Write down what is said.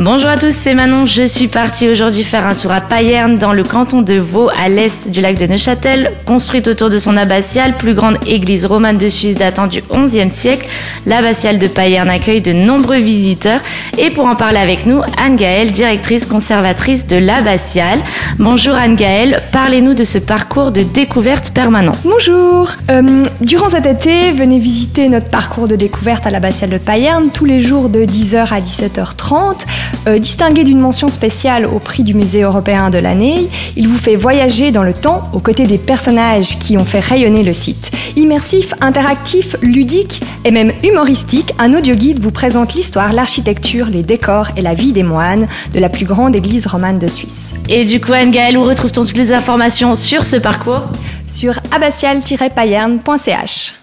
Bonjour à tous, c'est Manon. Je suis partie aujourd'hui faire un tour à Payerne, dans le canton de Vaud, à l'est du lac de Neuchâtel. Construite autour de son abbatiale, plus grande église romane de Suisse datant du XIe siècle, l'abbatiale de Payerne accueille de nombreux visiteurs. Et pour en parler avec nous, Anne Gaëlle, directrice conservatrice de l'abbatiale. Bonjour Anne Gaëlle, parlez-nous de ce parcours de découverte permanent. Bonjour. Euh, durant cet été, venez visiter notre parcours de découverte à l'abbatiale de Payerne tous les jours de 10h à 17h30. Euh, distingué d'une mention spéciale au prix du musée européen de l'année, il vous fait voyager dans le temps aux côtés des personnages qui ont fait rayonner le site. Immersif, interactif, ludique et même humoristique, un audio guide vous présente l'histoire, l'architecture, les décors et la vie des moines de la plus grande église romane de Suisse. Et du coup, Anne-Gaëlle, où retrouve-t-on toutes les informations sur ce parcours? Sur abbatial-payerne.ch.